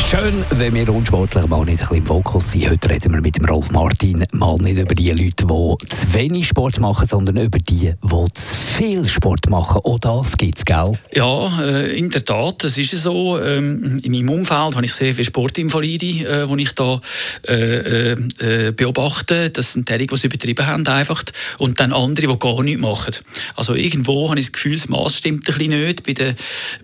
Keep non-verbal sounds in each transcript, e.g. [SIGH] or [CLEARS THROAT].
Schön, wenn wir unsportlich mal nicht ein bisschen im Fokus sind. Heute reden wir mit dem Rolf Martin mal nicht über die Leute, die zu wenig Sport machen, sondern über die, die zu viel Sport machen. Auch das gibt es, gell? Ja, äh, in der Tat. Es ist so. Ähm, in meinem Umfeld habe ich sehr viele Sportinvalide, äh, die ich da äh, äh, beobachte. Das sind die, die es übertrieben haben einfach. Und dann andere, die gar nichts machen. Also irgendwo habe ich das Gefühl, das Maß stimmt ein bisschen nicht bei den,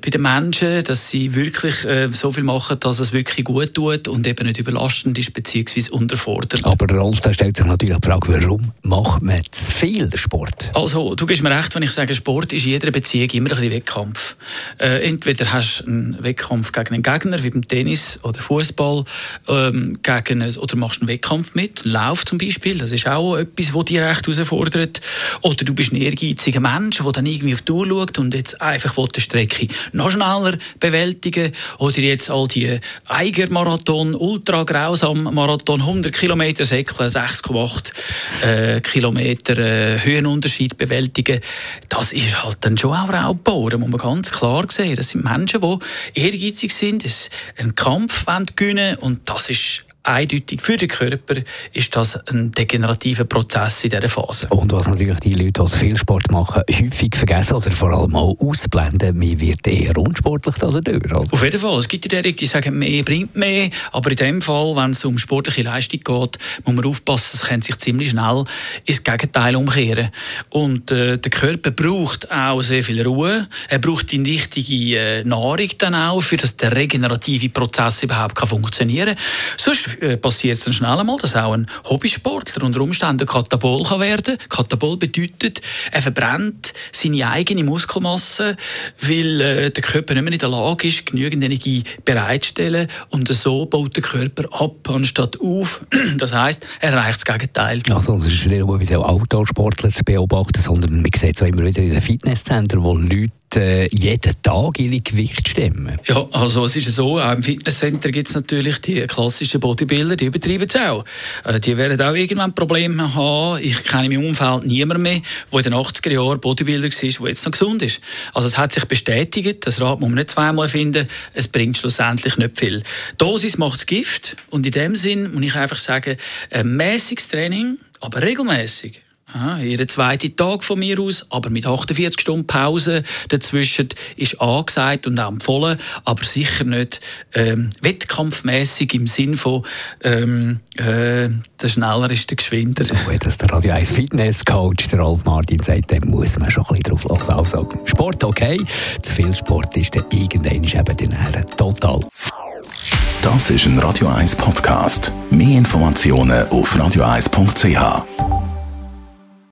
bei den Menschen, dass sie wirklich äh, so viel machen, dass es wirklich gut tut und eben nicht überlastend ist bzw. unterfordert. Aber Rolf, da stellt sich natürlich die Frage, warum macht man zu viel Sport? Also, du gibst mir recht, wenn ich sage, Sport ist in jeder Beziehung immer ein bisschen Wettkampf. Äh, entweder hast du einen Wettkampf gegen einen Gegner, wie beim Tennis oder Fußball, ähm, gegen oder machst einen Wettkampf mit, einen Lauf zum Beispiel, das ist auch etwas, das dich recht herausfordert. Oder du bist ein ehrgeiziger Mensch, der dann irgendwie auf die Uhr schaut und jetzt einfach die Strecke noch schneller bewältigen Oder jetzt all die Eiger-Marathon, ultra grausam Marathon, 100 Kilometer Säckle, 6,8 äh, Kilometer äh, Höhenunterschied bewältigen. Das ist halt dann schon auch Raubbauern, muss man ganz klar sehen. Das sind Menschen, die ehrgeizig sind, einen Kampf gewinnen und das ist eindeutig für den Körper ist das ein degenerativer Prozess in dieser Phase. Und was natürlich die Leute, die viel Sport machen, häufig vergessen oder vor allem auch ausblenden, man wird eher unsportlich dadurch. Oder? Auf jeden Fall. Es gibt die, die sagen, mehr bringt mehr, aber in dem Fall, wenn es um sportliche Leistung geht, muss man aufpassen, es kann sich ziemlich schnell ins Gegenteil umkehren. Und äh, der Körper braucht auch sehr viel Ruhe, er braucht die richtige äh, Nahrung dann auch, für dass der regenerative Prozess überhaupt kann funktionieren kann. Sonst äh, passiert es dann schnell einmal, dass auch ein Hobbysportler unter Umständen Katabol kann werden kann. Katabol bedeutet, er verbrennt seine eigene Muskelmasse, weil äh, der Körper nicht mehr in der Lage ist, genügend Energie bereitzustellen und so baut der Körper ab, anstatt auf. [CLEARS THROAT] Das heißt, er erreicht das Gegenteil. Also es ist nicht nur wie Outdoor-Sportler zu beobachten, sondern man sieht es auch immer wieder in den Fitnesscentern, wo Leute äh, jeden Tag ihre Gewicht stemmen. Ja, also es ist so, auch im Fitnesscenter gibt es natürlich die klassischen Bodybuilder, die übertreiben es auch. Äh, die werden auch irgendwann Probleme haben. Ich kenne in meinem Umfeld niemanden mehr, der in den 80er Jahren Bodybuilder war, der jetzt noch gesund ist. Also es hat sich bestätigt, das Rad muss man nicht zweimal finden, es bringt schlussendlich nicht viel. Dosis macht das Gift und in dem Sinn muss ich einfach sagen, ein mäßiges Training, aber regelmäßig Aha, jeden zweiten Tag von mir aus, aber mit 48 Stunden Pause dazwischen ist angesagt und auch empfohlen, aber sicher nicht ähm, wettkampfmäßig im Sinn von ähm, äh, der schneller ist der geschwinder. Wenn das der Radio 1 Fitness Coach, der Rolf Martin, sagt, dann muss man schon ein bisschen drauf lassen. Also Sport okay, zu viel Sport ist dann irgendwann eben dann total. Das ist ein Radio 1 Podcast. Mehr Informationen auf radio1.ch.